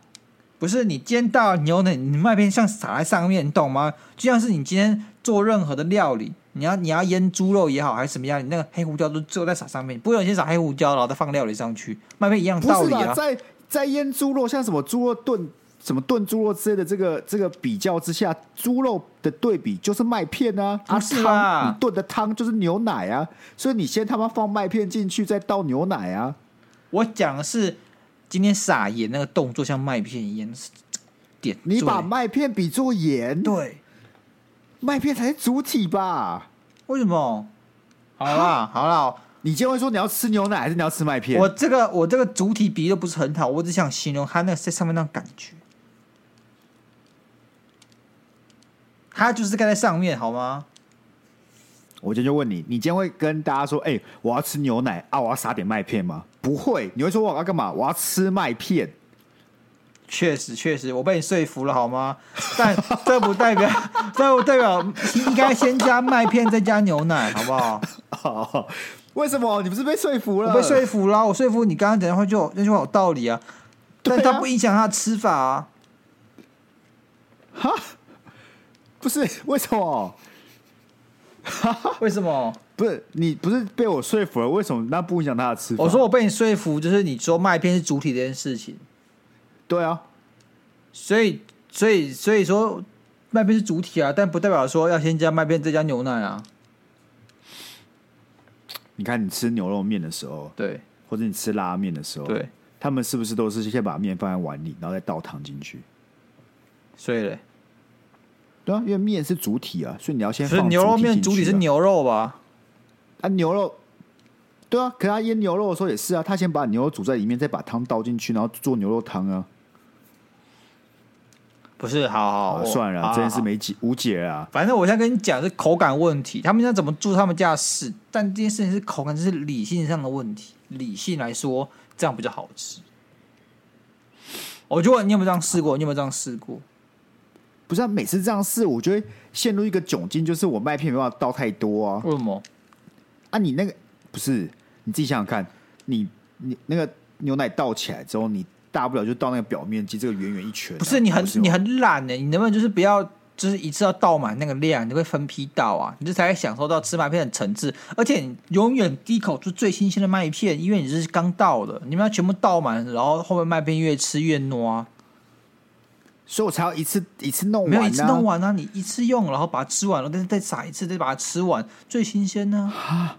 Speaker 1: 不是，你今天倒牛奶，你麦片像洒在上面，你懂吗？就像是你今天做任何的料理。你要你要腌猪肉也好，还是什么样？你那个黑胡椒都最后再撒上面，不会有先撒黑胡椒，然后再放料理上去，麦片一样道理啊。
Speaker 2: 在在腌猪肉，像什么猪肉炖什么炖猪肉之类的，这个这个比较之下，猪肉的对比就是麦片啊，
Speaker 1: 不是啊，
Speaker 2: 啊汤你炖的汤就是牛奶啊，所以你先他妈放麦片进去，再倒牛奶啊。
Speaker 1: 我讲的是今天撒盐那个动作像麦片一样点，
Speaker 2: 你把麦片比作盐，
Speaker 1: 对。
Speaker 2: 麦片才是主体吧？
Speaker 1: 为什么？好啦，好啦，
Speaker 2: 你今天会说你要吃牛奶还是你要吃麦片？
Speaker 1: 我这个我这个主体比例都不是很好，我只想形容它那个在上面那种感觉。它就是盖在上面，好吗？
Speaker 2: 我今天就问你，你今天会跟大家说：“哎、欸，我要吃牛奶啊，我要撒点麦片吗？”不会，你会说：“我要干嘛？我要吃麦片。”
Speaker 1: 确实，确实，我被你说服了，好吗？但这不代表，这不代表应该先加麦片再加牛奶，好不 好？
Speaker 2: 好，为什么？你不是被说服了？
Speaker 1: 我被说服了，我说服你刚刚讲的话就那句话有道理啊，但它不影响他的吃法啊。
Speaker 2: 哈，不是为什么？
Speaker 1: 为什么？
Speaker 2: 不是你不是被我说服了？为什么那不影响他的吃法？
Speaker 1: 我说我被你说服，就是你说麦片是主体这件事情。
Speaker 2: 对啊，
Speaker 1: 所以所以所以说麦片是主体啊，但不代表说要先加麦片再加牛奶啊。
Speaker 2: 你看你吃牛肉面的时候，
Speaker 1: 对，
Speaker 2: 或者你吃拉面的时候，
Speaker 1: 对，
Speaker 2: 他们是不是都是先把面放在碗里，然后再倒汤进去？
Speaker 1: 所以嘞。
Speaker 2: 对啊，因为面是主体啊，所以你要先放、啊。
Speaker 1: 牛肉面主体是牛肉吧？
Speaker 2: 啊，牛肉，对啊，可是他腌牛肉的时候也是啊，他先把牛肉煮在里面，再把汤倒进去，然后做牛肉汤啊。
Speaker 1: 不是，好好，
Speaker 2: 好算了，这件事没解无解啊。
Speaker 1: 反正我现在跟你讲是口感问题，他们要怎么做他们家的事，但这件事情是口感，这是理性上的问题。理性来说，这样比较好吃。我就问你有没有这样试过？你有没有这样试过？
Speaker 2: 不是啊，每次这样试，我就会陷入一个窘境，就是我麦片没办法倒太多啊。
Speaker 1: 为什么？
Speaker 2: 啊，你那个不是你自己想想看，你你那个牛奶倒起来之后，你大不了就倒那个表面积，这个圆圆一圈啊。
Speaker 1: 不是你很你很懒呢，你能不能就是不要就是一次要倒满那个量，你会分批倒啊，你这才会享受到吃麦片的层次。而且你永远第一口就最新鲜的麦片，因为你是刚倒的，你们要全部倒满，然后后面麦片越吃越糯。
Speaker 2: 所以我才要一次一次弄完，啊，
Speaker 1: 没有一次弄完啊！你一次用，然后把它吃完了，但是再撒一次，再把它吃完，最新鲜呢？
Speaker 2: 哈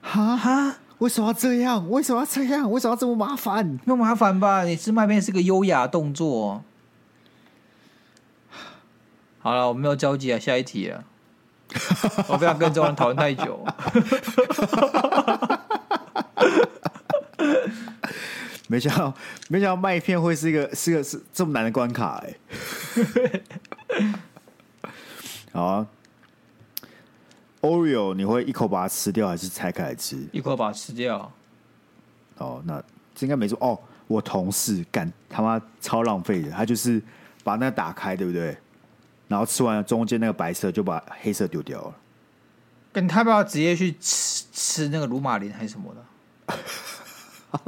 Speaker 2: 哈哈！为什么要这样？为什么要这样？为什么要这么麻烦？
Speaker 1: 没有麻烦吧？你吃麦片是个优雅动作。好了，我没有交集啊，下一题啊！我不要跟这种人讨论太久。
Speaker 2: 没想到，没想到麦片会是一个是个是这么难的关卡哎、欸。好啊，Oreo，你会一口把它吃掉，还是拆开来吃？
Speaker 1: 一口把它吃掉。
Speaker 2: 哦，那这应该没错。哦，我同事干他妈超浪费的，他就是把那个打开，对不对？然后吃完了中间那个白色，就把黑色丢掉了。
Speaker 1: 跟他不要直接去吃吃那个鲁马林还是什么的？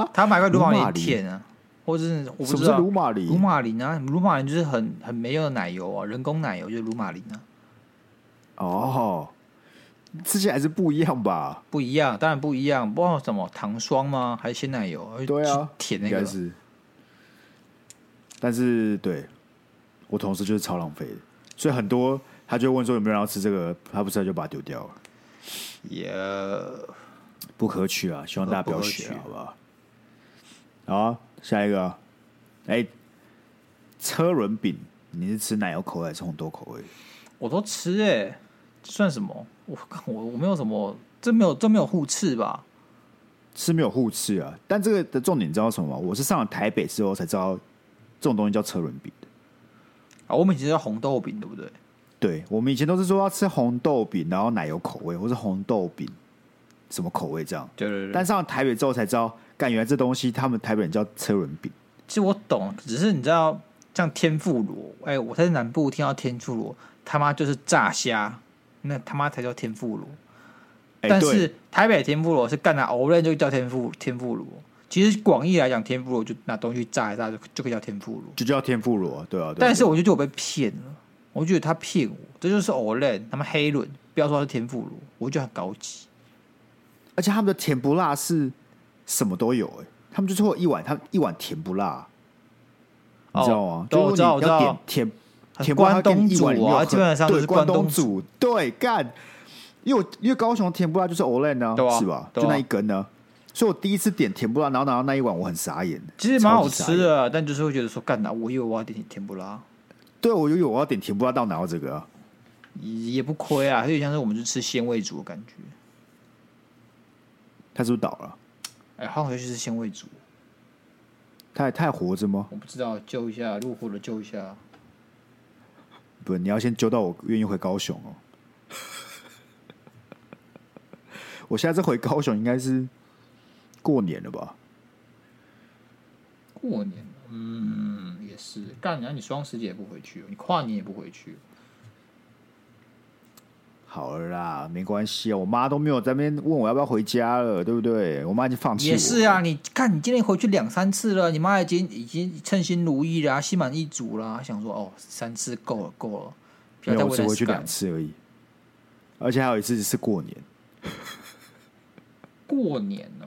Speaker 1: 他买个鲁马林舔啊，或者是我不知道
Speaker 2: 鲁马林，
Speaker 1: 鲁马林啊，鲁马林就是很很没用的奶油啊，人工奶油就是鲁马林啊。
Speaker 2: 哦，吃起来还是不一样吧？
Speaker 1: 不一样，当然不一样。不知道什么糖霜吗？还是鲜奶油？
Speaker 2: 对啊，
Speaker 1: 甜那个
Speaker 2: 是。但是对我同事就是超浪费的，所以很多他就问说有没有人要吃这个，他不吃他就把它丢掉了。
Speaker 1: 也、
Speaker 2: yeah. 不可取啊！希望大家不要学，好不好？好，下一个，哎、欸，车轮饼，你是吃奶油口味还是红豆口味？
Speaker 1: 我都吃哎、欸，这算什么？我我我没有什么，这没有这没有互斥吧？
Speaker 2: 是没有互斥啊，但这个的重点你知道什么吗？我是上了台北之后才知道，这种东西叫车轮饼的。
Speaker 1: 啊，我们以前叫红豆饼，对不对？
Speaker 2: 对，我们以前都是说要吃红豆饼，然后奶油口味，或是红豆饼什么口味这样。
Speaker 1: 对对对。
Speaker 2: 但上了台北之后才知道。但原来这东西，他们台北人叫车轮饼。
Speaker 1: 其实我懂，只是你知道，像天妇罗，哎，我在南部听到天妇罗，他妈就是炸虾，那他妈才叫天妇罗。但是台北天妇罗是干哪偶然就叫天妇天妇罗。其实广义来讲，天妇罗就拿东西炸一炸就就可以叫天妇罗，
Speaker 2: 就叫天妇罗，对啊。
Speaker 1: 但是我就觉得我被骗了，我觉得他骗我，这就是偶然，他们黑轮，不要说他是天妇罗，我觉得很高级。
Speaker 2: 而且他们的甜不辣是。什么都有哎、欸，他们就是会有一碗，他们一碗甜不辣，哦、你知道吗？
Speaker 1: 都我知道，我知道。
Speaker 2: 甜甜不辣跟一碗里面，
Speaker 1: 基本上都是关东
Speaker 2: 煮。对，干，因为我因为高雄甜不辣就是 Olay 呢，是吧？就那一根呢，所以我第一次点甜不辣，然后拿到那一碗，我很傻眼。
Speaker 1: 其实蛮好吃的，但就是会觉得说，干哪？我以为我要点甜不辣，
Speaker 2: 对我以为我要点甜不辣，到拿到这个、啊，
Speaker 1: 也不亏啊，有点像是我们就吃鲜味煮的感觉。
Speaker 2: 他是不是倒了？
Speaker 1: 哎，换回去是鲜味煮，
Speaker 2: 他还他还活着吗？
Speaker 1: 我不知道，救一下，路过了救一下。
Speaker 2: 不，你要先揪到我愿意回高雄哦。我下次回高雄应该是过年了吧？
Speaker 1: 过年，嗯，也是。干，娘你双十节也不回去，你跨年也不回去。
Speaker 2: 好了啦，没关系啊，我妈都没有在那边问我要不要回家了，对不对？我妈已经放弃我。
Speaker 1: 也是啊，你看你今天回去两三次了，你妈已经已经称心如意了，心满意足了，想说哦，三次够了够了，
Speaker 2: 没有，我只回去两次而已，而且还有一次是过年。
Speaker 1: 过年哦，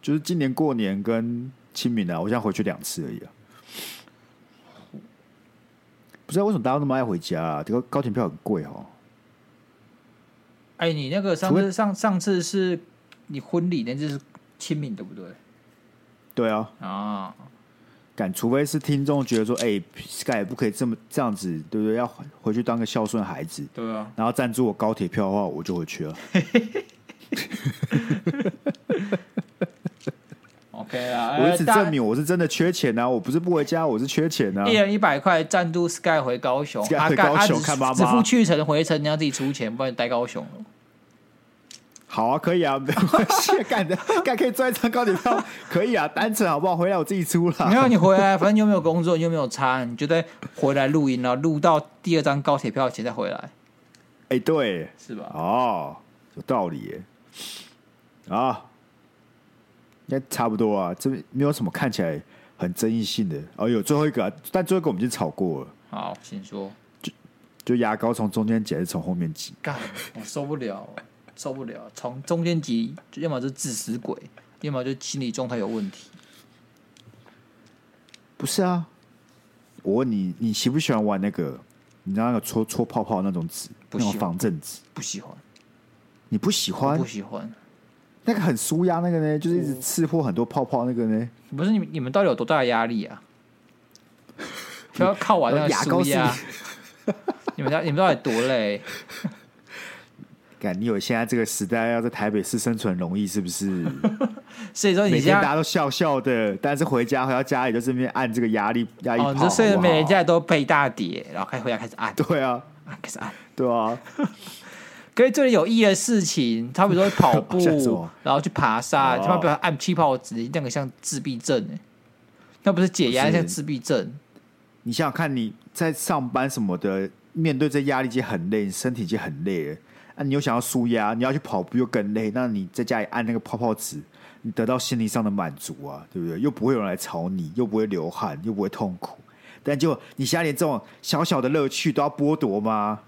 Speaker 2: 就是今年过年跟清明啊，我现在回去两次而已啊。不知道为什么大家那么爱回家啊？这个高铁票很贵哦。
Speaker 1: 哎，你那个上次上上次是你婚礼，那次是清明对不对？
Speaker 2: 对啊。
Speaker 1: 啊，
Speaker 2: 敢除非是听众觉得说，哎，Sky 不可以这么这样子，对不对？要回去当个孝顺孩子，
Speaker 1: 对啊。
Speaker 2: 然后赞助我高铁票的话，我就回去了。
Speaker 1: OK 啊，
Speaker 2: 我一直证明我是真的缺钱啊！我不是不回家，我是缺钱啊！
Speaker 1: 一人一百块赞助 Sky 回高雄
Speaker 2: ，Sky 回高雄看妈妈，
Speaker 1: 只付去程回程，你要自己出钱，不然你待高雄了。
Speaker 2: 好啊，可以啊，没关系，干的 干可以赚一张高铁票，可以啊，单程好不好？回来我自己出了。
Speaker 1: 没有你回来，反正你又没有工作，你又没有差，你就在回来录音，然后录到第二张高铁票钱再回来。
Speaker 2: 哎、欸，对，
Speaker 1: 是吧？
Speaker 2: 哦，有道理耶。啊，应该差不多啊，这边没有什么看起来很争议性的。哦，有最后一个、啊，但最后一个我们已经吵过了。
Speaker 1: 好，请说。
Speaker 2: 就就牙膏从中间挤还是从后面挤？
Speaker 1: 干，我受不了，受不了。从中间挤，要么就是自死鬼，要么就心理状态有问题。
Speaker 2: 不是啊，我问你，你喜不喜欢玩那个？你知道那个搓搓泡泡那种纸，那种防震纸？
Speaker 1: 不喜欢。
Speaker 2: 你不喜欢？
Speaker 1: 不喜欢。
Speaker 2: 那个很舒压，那个呢，就是一直刺破很多泡泡，那个呢？
Speaker 1: 不是你们，你们到底有多大的压力啊？就要靠完那个牙膏压。你们家你们到底多累？
Speaker 2: 感你以为现在这个时代要在台北市生存容易是不是？
Speaker 1: 所以说，
Speaker 2: 每天大家都笑笑的，但是回家回到家里就这边按这个压力压力泡。
Speaker 1: 哦，所以每人家都背大碟，然后开回家开始按。
Speaker 2: 对啊，
Speaker 1: 开始按。
Speaker 2: 对啊。
Speaker 1: 可以做点有意义的事情，他比如说跑步，然后去爬山，他妈不要按气泡纸，那个像自闭症哎，那不是解压，像自闭症。
Speaker 2: 你想想看，你在上班什么的，面对这压力已经很累，身体已经很累了。啊，你又想要舒压，你要去跑步又更累。那你在家里按那个泡泡纸，你得到心理上的满足啊，对不对？又不会有人来吵你，又不会流汗，又不会痛苦。但就你现在连这种小小的乐趣都要剥夺吗？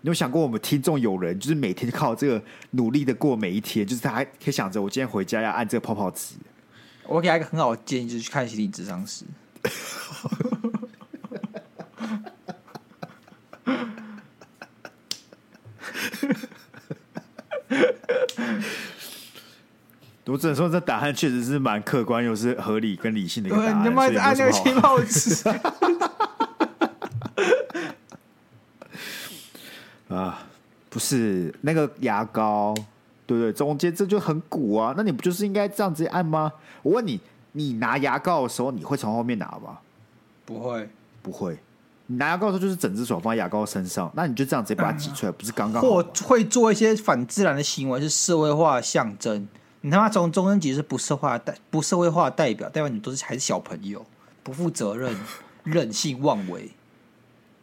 Speaker 2: 你有想过，我们听众有人就是每天靠这个努力的过每一天，就是他还可以想着我今天回家要按这个泡泡纸。
Speaker 1: 我给他一个很好的建议，就是去看心理智商师。
Speaker 2: 我只能说，这答案确实是蛮客观，又是合理跟理性的一个答案。
Speaker 1: 你他妈按那个气泡纸。
Speaker 2: 啊，不是那个牙膏，对不对？中间这就很鼓啊，那你不就是应该这样子按吗？我问你，你拿牙膏的时候，你会从后面拿吗？
Speaker 1: 不会，
Speaker 2: 不会。你拿牙膏的时候，就是整只手放在牙膏身上，那你就这样直接把它挤出来，嗯、不是刚刚好？
Speaker 1: 或会做一些反自然的行为，是社会化的象征。你他妈从中间挤是不社会化代不社会化的代表，代表你都是还是小朋友，不负责任、任性妄为。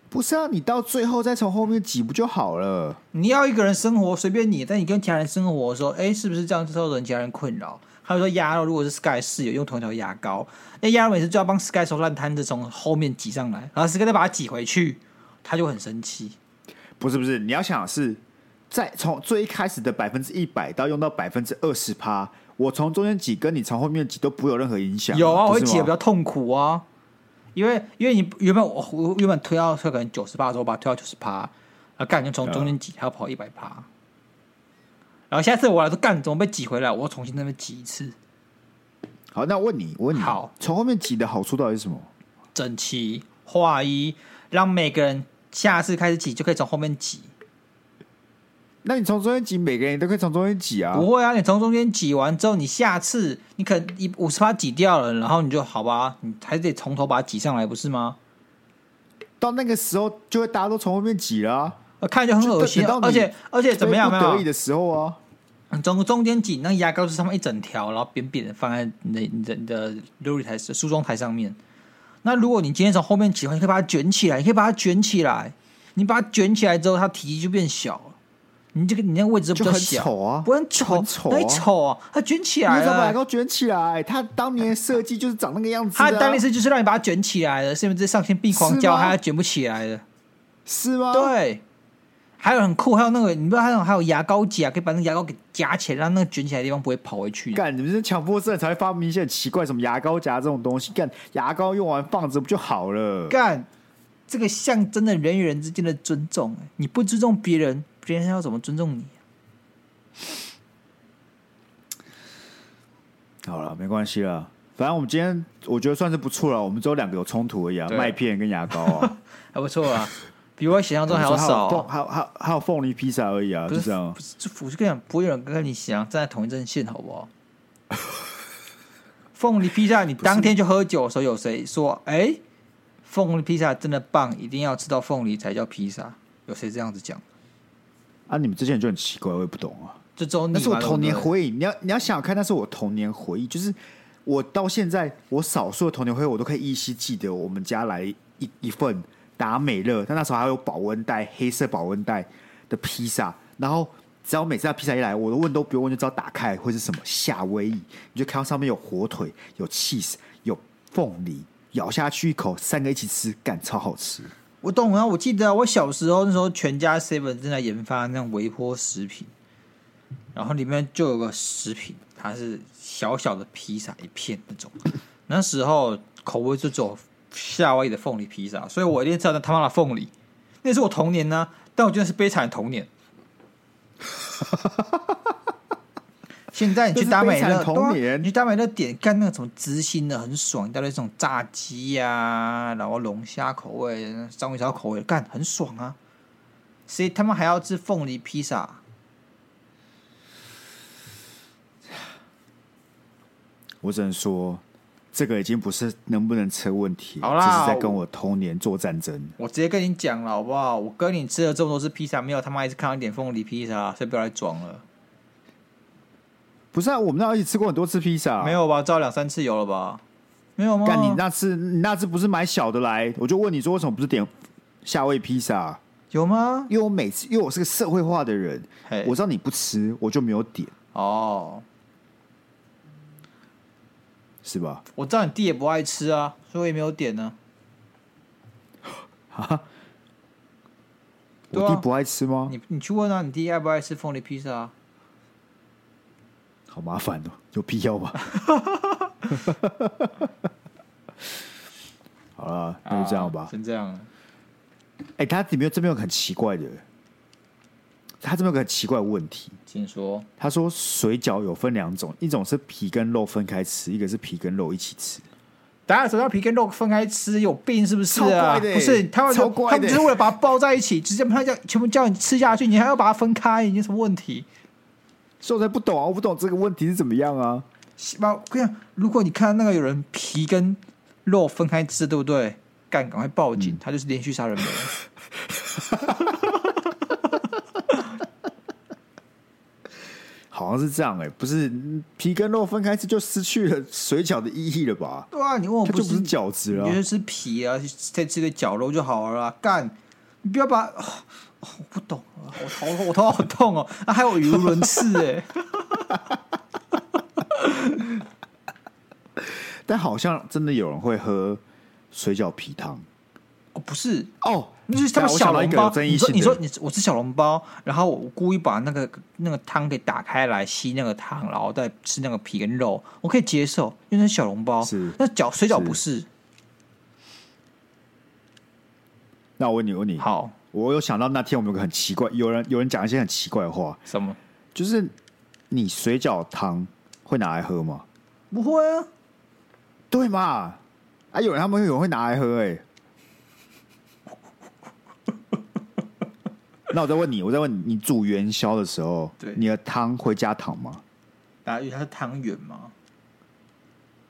Speaker 2: 不是啊，你到最后再从后面挤不就好了？
Speaker 1: 你要一个人生活随便你，但你跟其他人生活的时候，哎，是不是这样造成其他人困扰？还有说鸭肉，如果是 Sky 室友用同一条牙膏，那鸭肉每次就要帮 Sky 收烂摊子，从后面挤上来，然后 Sky 再把它挤回去，他就很生气。
Speaker 2: 不是不是，你要想是在从最一开始的百分之一百到用到百分之二十趴，我从中间挤跟你从后面挤都不会有任何影响。
Speaker 1: 有啊，我会挤的比较痛苦啊。因为因为你原本我我原本推到可能九十趴的时候，把它推到九十趴，啊干就从中间挤，还要跑一百趴，然后下次我来说干怎么被挤回来，我要重新那边挤一次。
Speaker 2: 好，那我问你，我问你，
Speaker 1: 好，
Speaker 2: 从后面挤的好处到底是什么？
Speaker 1: 整齐划一，让每个人下次开始挤就可以从后面挤。
Speaker 2: 那你从中间挤，每个人都可以从中间挤啊？
Speaker 1: 不会啊，你从中间挤完之后，你下次你可能一五十趴挤掉了，然后你就好吧，你还得从头把它挤上来，不是吗？
Speaker 2: 到那个时候，就会大家都从后面挤了，
Speaker 1: 看就很恶心。而且而且怎么样？
Speaker 2: 不得意的时候啊，
Speaker 1: 中中间挤，那牙膏是上面一整条，然后扁扁的放在你的你的你的流理台梳妆台上面。那如果你今天从后面挤的话，你可以把它卷起来，你可以把它卷起来。你把它卷起来之后，它体积就变小了。你这个你那个位置比较小
Speaker 2: 丑啊，
Speaker 1: 不很丑，很丑啊，它卷起来了，
Speaker 2: 你把牙膏卷起来？它当年的设计就是长那个样子，啊。
Speaker 1: 它当年是就是让你把它卷起来的，是因为这上天闭狂教，它卷不起来的。
Speaker 2: 是吗？
Speaker 1: 对，还有很酷，还有那个你不知道还有还有牙膏夹，可以把那个牙膏给夹起来，让那个卷起来的地方不会跑回去。
Speaker 2: 干，你们是强迫症才会发明一些很奇怪什么牙膏夹这种东西？干，牙膏用完放着不就好了？
Speaker 1: 干，这个象征的人与人之间的尊重。你不尊重别人，别人要怎么尊重你？
Speaker 2: 好了，没关系了。反正我们今天我觉得算是不错了。我们只有两个有冲突而已啊，麦片跟牙膏啊，
Speaker 1: 还不错啊，比我想象中还要少、啊。
Speaker 2: 还有还有还有凤梨披萨而已啊，就这样。
Speaker 1: 不是，我就跟你讲，不会有人跟你想站在同一阵线，好不好？凤梨披萨，你当天就喝酒的时候，有谁说，哎、欸，凤梨披萨真的棒，一定要吃到凤梨才叫披萨？有谁这样子讲？
Speaker 2: 啊，你们之前就很奇怪，我也不懂啊。
Speaker 1: 这周
Speaker 2: 那是我童年回忆，你要你要想想看，那是我童年回忆，就是。我到现在，我少数的童年回忆，我都可以依稀记得我们家来一一份达美乐，但那时候还有保温袋，黑色保温袋的披萨。然后只要每次那披萨一来，我都问都不用问就知道打开会是什么夏威夷。你就看到上面有火腿、有 cheese、有凤梨，咬下去一口，三个一起吃，干超好吃。
Speaker 1: 我懂啊，我记得我小时候那时候，全家 seven 正在研发那种微波食品，然后里面就有个食品，它是。小小的披萨一片那种，那时候口味就走夏威夷的凤梨披萨，所以我一定知道那他妈的凤梨，那是我童年呢、啊。但我觉得是悲惨的童年。现在你去达美乐，童年，你去达美乐点干那个什么芝心的很爽，带来这种炸鸡呀、啊，然后龙虾口味、章鱼烧口味，干很爽啊。所以他妈还要吃凤梨披萨。
Speaker 2: 我只能说，这个已经不是能不能吃问题，
Speaker 1: 好啦，
Speaker 2: 这是在跟我童年做战争。
Speaker 1: 我直接跟你讲了，好不好？我跟你吃了这么多次披萨，没有他妈一次看到一点凤梨披萨，所以不要来装了。
Speaker 2: 不是啊，我们那一起吃过很多次披萨，
Speaker 1: 没有吧？照两三次有了吧？没有吗？
Speaker 2: 干你那次，你那次不是买小的来？我就问你说，为什么不是点夏威夷披萨？
Speaker 1: 有吗？
Speaker 2: 因为我每次，因为我是个社会化的人我知道你不吃，我就没有点。
Speaker 1: 哦、oh.。
Speaker 2: 是吧？
Speaker 1: 我知道你弟也不爱吃啊，所以我也没有点呢。
Speaker 2: 啊？我弟不爱吃吗？
Speaker 1: 你你去问啊，你弟爱不爱吃凤梨披萨啊？
Speaker 2: 好麻烦哦，有必要吗？好了，那就这样吧。
Speaker 1: 啊、先这样。
Speaker 2: 哎、欸，他里面这边有很奇怪的。他这边有个很奇怪的问题，
Speaker 1: 请说。
Speaker 2: 他说水饺有分两种，一种是皮跟肉分开吃，一个是皮跟肉一起吃。
Speaker 1: 大家手上皮跟肉分开吃？有病是不是啊？不是，他们
Speaker 2: 超怪的，
Speaker 1: 他们只是为了把它包在一起，直接把它叫全部叫你吃下去，你还要把它分开，你有什么问题？
Speaker 2: 所以我才不懂啊！我不懂这个问题是怎么样啊？
Speaker 1: 我跟你讲，如果你看到那个有人皮跟肉分开吃，对不对？干，赶快报警，嗯、他就是连续杀人魔。
Speaker 2: 好像是这样哎、欸，不是皮跟肉分开吃就失去了水饺的意义了吧？
Speaker 1: 对啊，你问我不是，
Speaker 2: 就不是饺子了，
Speaker 1: 你就吃皮啊，再吃个绞肉就好了啦。干，你不要把，哦、我不懂，我头我头好痛哦，啊，还有语无伦次哎。
Speaker 2: 但好像真的有人会喝水饺皮汤。
Speaker 1: 哦，不是
Speaker 2: 哦，
Speaker 1: 那就是他们小笼包。你说，你说，你我吃小笼包，然后我故意把那个那个汤给打开来吸那个汤，然后再吃那个皮跟肉，我可以接受，因为那是小笼包。
Speaker 2: 是，
Speaker 1: 那饺水饺不是，是。
Speaker 2: 那我问你，问你，
Speaker 1: 好，
Speaker 2: 我有想到那天我们有个很奇怪，有人有人讲一些很奇怪的话，
Speaker 1: 什么？
Speaker 2: 就是你水饺汤会拿来喝吗？
Speaker 1: 不会啊，
Speaker 2: 对嘛？啊，有人他们有人会拿来喝、欸，哎。那我再问你，我再问你，你煮元宵的时候，
Speaker 1: 对，
Speaker 2: 你的汤会加糖吗？
Speaker 1: 啊，因为它是汤圆嘛。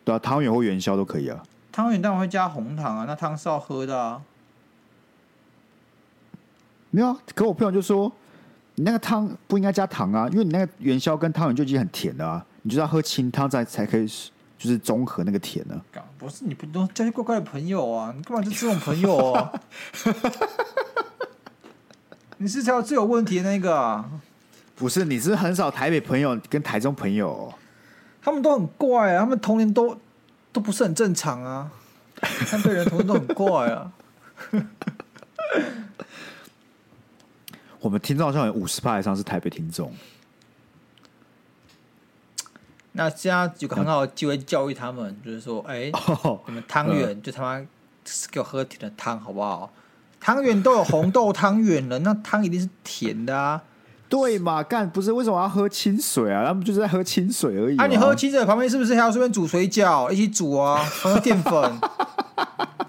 Speaker 2: 对啊，汤圆或元宵都可以啊。
Speaker 1: 汤圆当然会加红糖啊，那汤是要喝的啊。
Speaker 2: 没有啊，可我朋友就说，你那个汤不应该加糖啊，因为你那个元宵跟汤圆就已经很甜了啊，你就要喝清汤才才可以，就是中和那个甜呢、啊。
Speaker 1: 不是，你不都交些怪怪的朋友啊？你干嘛就这种朋友啊？你是才最有问题的那个啊？
Speaker 2: 不是，你是很少台北朋友跟台中朋友，
Speaker 1: 他们都很怪啊，他们童年都都不是很正常啊，台北人童年都很怪啊。
Speaker 2: 我们听众好像有五十趴以上是台北听众。
Speaker 1: 那这样有个很好的机会教育他们，就是说，哎、你们汤圆、嗯、就他妈给我喝甜的汤好不好？汤圆都有红豆汤圆了，那汤一定是甜的啊。
Speaker 2: 对嘛？干不是为什么要喝清水啊？他们就是在喝清水而已。
Speaker 1: 啊，你喝清水旁边是不是还要顺便煮水饺一起煮啊？放个淀粉。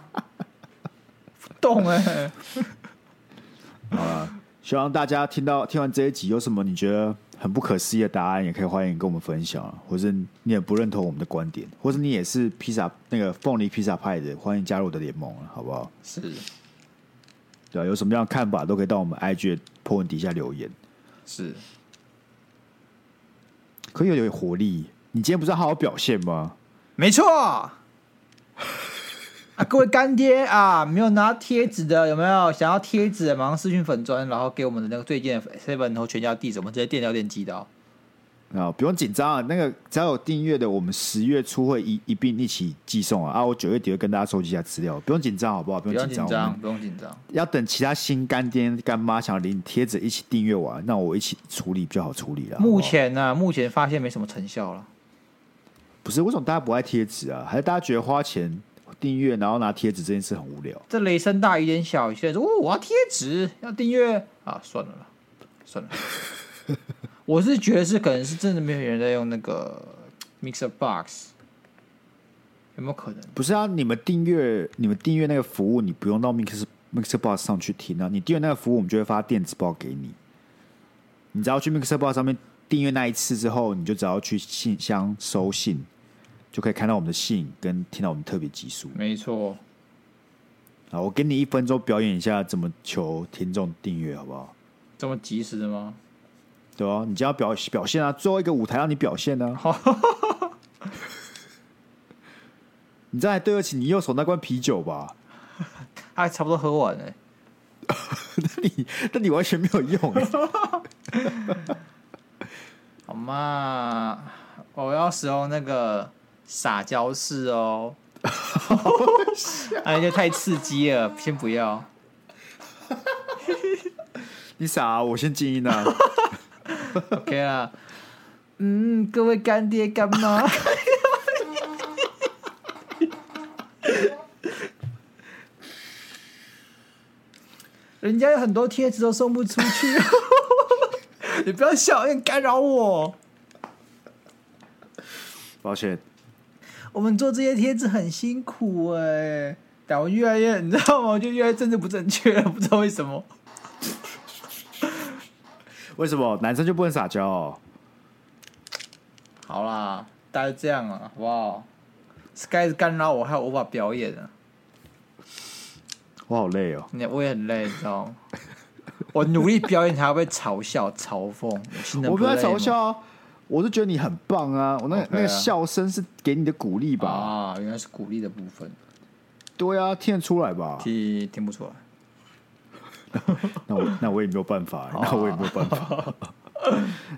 Speaker 1: 懂哎、欸。
Speaker 2: 好了，希望大家听到听完这一集有什么你觉得很不可思议的答案，也可以欢迎跟我们分享，或者你也不认同我们的观点，或者你也是披萨那个凤梨披萨派的，欢迎加入我的联盟好不好？
Speaker 1: 是。
Speaker 2: 对啊，有什么样的看法都可以到我们 IG 的 po 文底下留言。
Speaker 1: 是，
Speaker 2: 可以有点活力。你今天不是好好表现吗？
Speaker 1: 没错。啊，各位干爹啊，没有拿贴纸的有没有？想要贴纸的，马上私讯粉砖，然后给我们的那个最近的 seven 和全家地址，我们直接电聊电机的哦。
Speaker 2: 啊，不用紧张啊，那个只要有订阅的，我们十月初会一一并一起寄送啊。啊，我九月底会跟大家收集一下资料，不用紧张，好不好？不用紧张，
Speaker 1: 不用紧张。
Speaker 2: 要等其他新干爹干妈想领贴纸一起订阅完，那我一起处理比较好处理了。
Speaker 1: 目前呢、啊，目前发现没什么成效了。
Speaker 2: 不是为什么大家不爱贴纸啊？还是大家觉得花钱订阅然后拿贴纸这件事很无聊？
Speaker 1: 这雷声大雨点小，现在说哦，我要贴纸，要订阅啊，算了啦，算了。我是觉得是可能是真的没有人在用那个 Mixer Box，有没有可能？
Speaker 2: 不是啊，你们订阅你们订阅那个服务，你不用到 Mixer Mixer Box 上去听啊。你订阅那个服务，我们就会发电子报给你。你只要去 Mixer Box 上面订阅那一次之后，你就只要去信箱收信，就可以看到我们的信跟听到我们特别集数。
Speaker 1: 没错。
Speaker 2: 好，我给你一分钟表演一下怎么求听众订阅，好不好？
Speaker 1: 这么及时的吗？
Speaker 2: 对啊，你就要表表现啊，最后一个舞台让你表现呢、啊。你这样还对得起你右手那罐啤酒吧？
Speaker 1: 他还差不多喝完了。
Speaker 2: 那你那你完全没有用。
Speaker 1: 好嘛，我要使用那个撒娇式哦。哎，这太刺激了，先不要。
Speaker 2: 你傻、啊，我先静音啊。
Speaker 1: OK 啊，嗯，各位干爹干妈，人家有很多贴纸都送不出去，你不要笑，有点干扰我。
Speaker 2: 抱歉，
Speaker 1: 我们做这些贴纸很辛苦哎、欸，但我越来越，你知道吗？我就越来越政治不正确了，不知道为什么。
Speaker 2: 为什么男生就不能撒娇哦？
Speaker 1: 好啦，大概这样啊，好不好？Sky 干扰我，还有无法表演啊！
Speaker 2: 我好累哦，
Speaker 1: 你我也很累，你知道吗？我努力表演，还要被嘲笑、嘲讽。我
Speaker 2: 不在嘲笑啊，我是觉得你很棒啊！我那个 Okay 那个笑声是给你的鼓励吧？
Speaker 1: 啊，原来是鼓励的部分。
Speaker 2: 对啊，听得出来吧？
Speaker 1: 听听不出来。
Speaker 2: 那我那我也没有办法，那我也没有办法。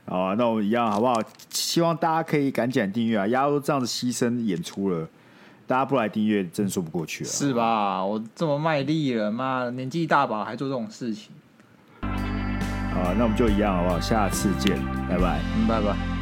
Speaker 2: 好啊，那我 们一样好不好？希望大家可以赶紧订阅啊！丫都这样子牺牲演出了，大家不来订阅，真说不过去了，
Speaker 1: 是吧？我这么卖力了，妈，年纪大把还做这种事情。
Speaker 2: 好，那我们就一样好不好？下次见，拜拜，
Speaker 1: 嗯，拜拜。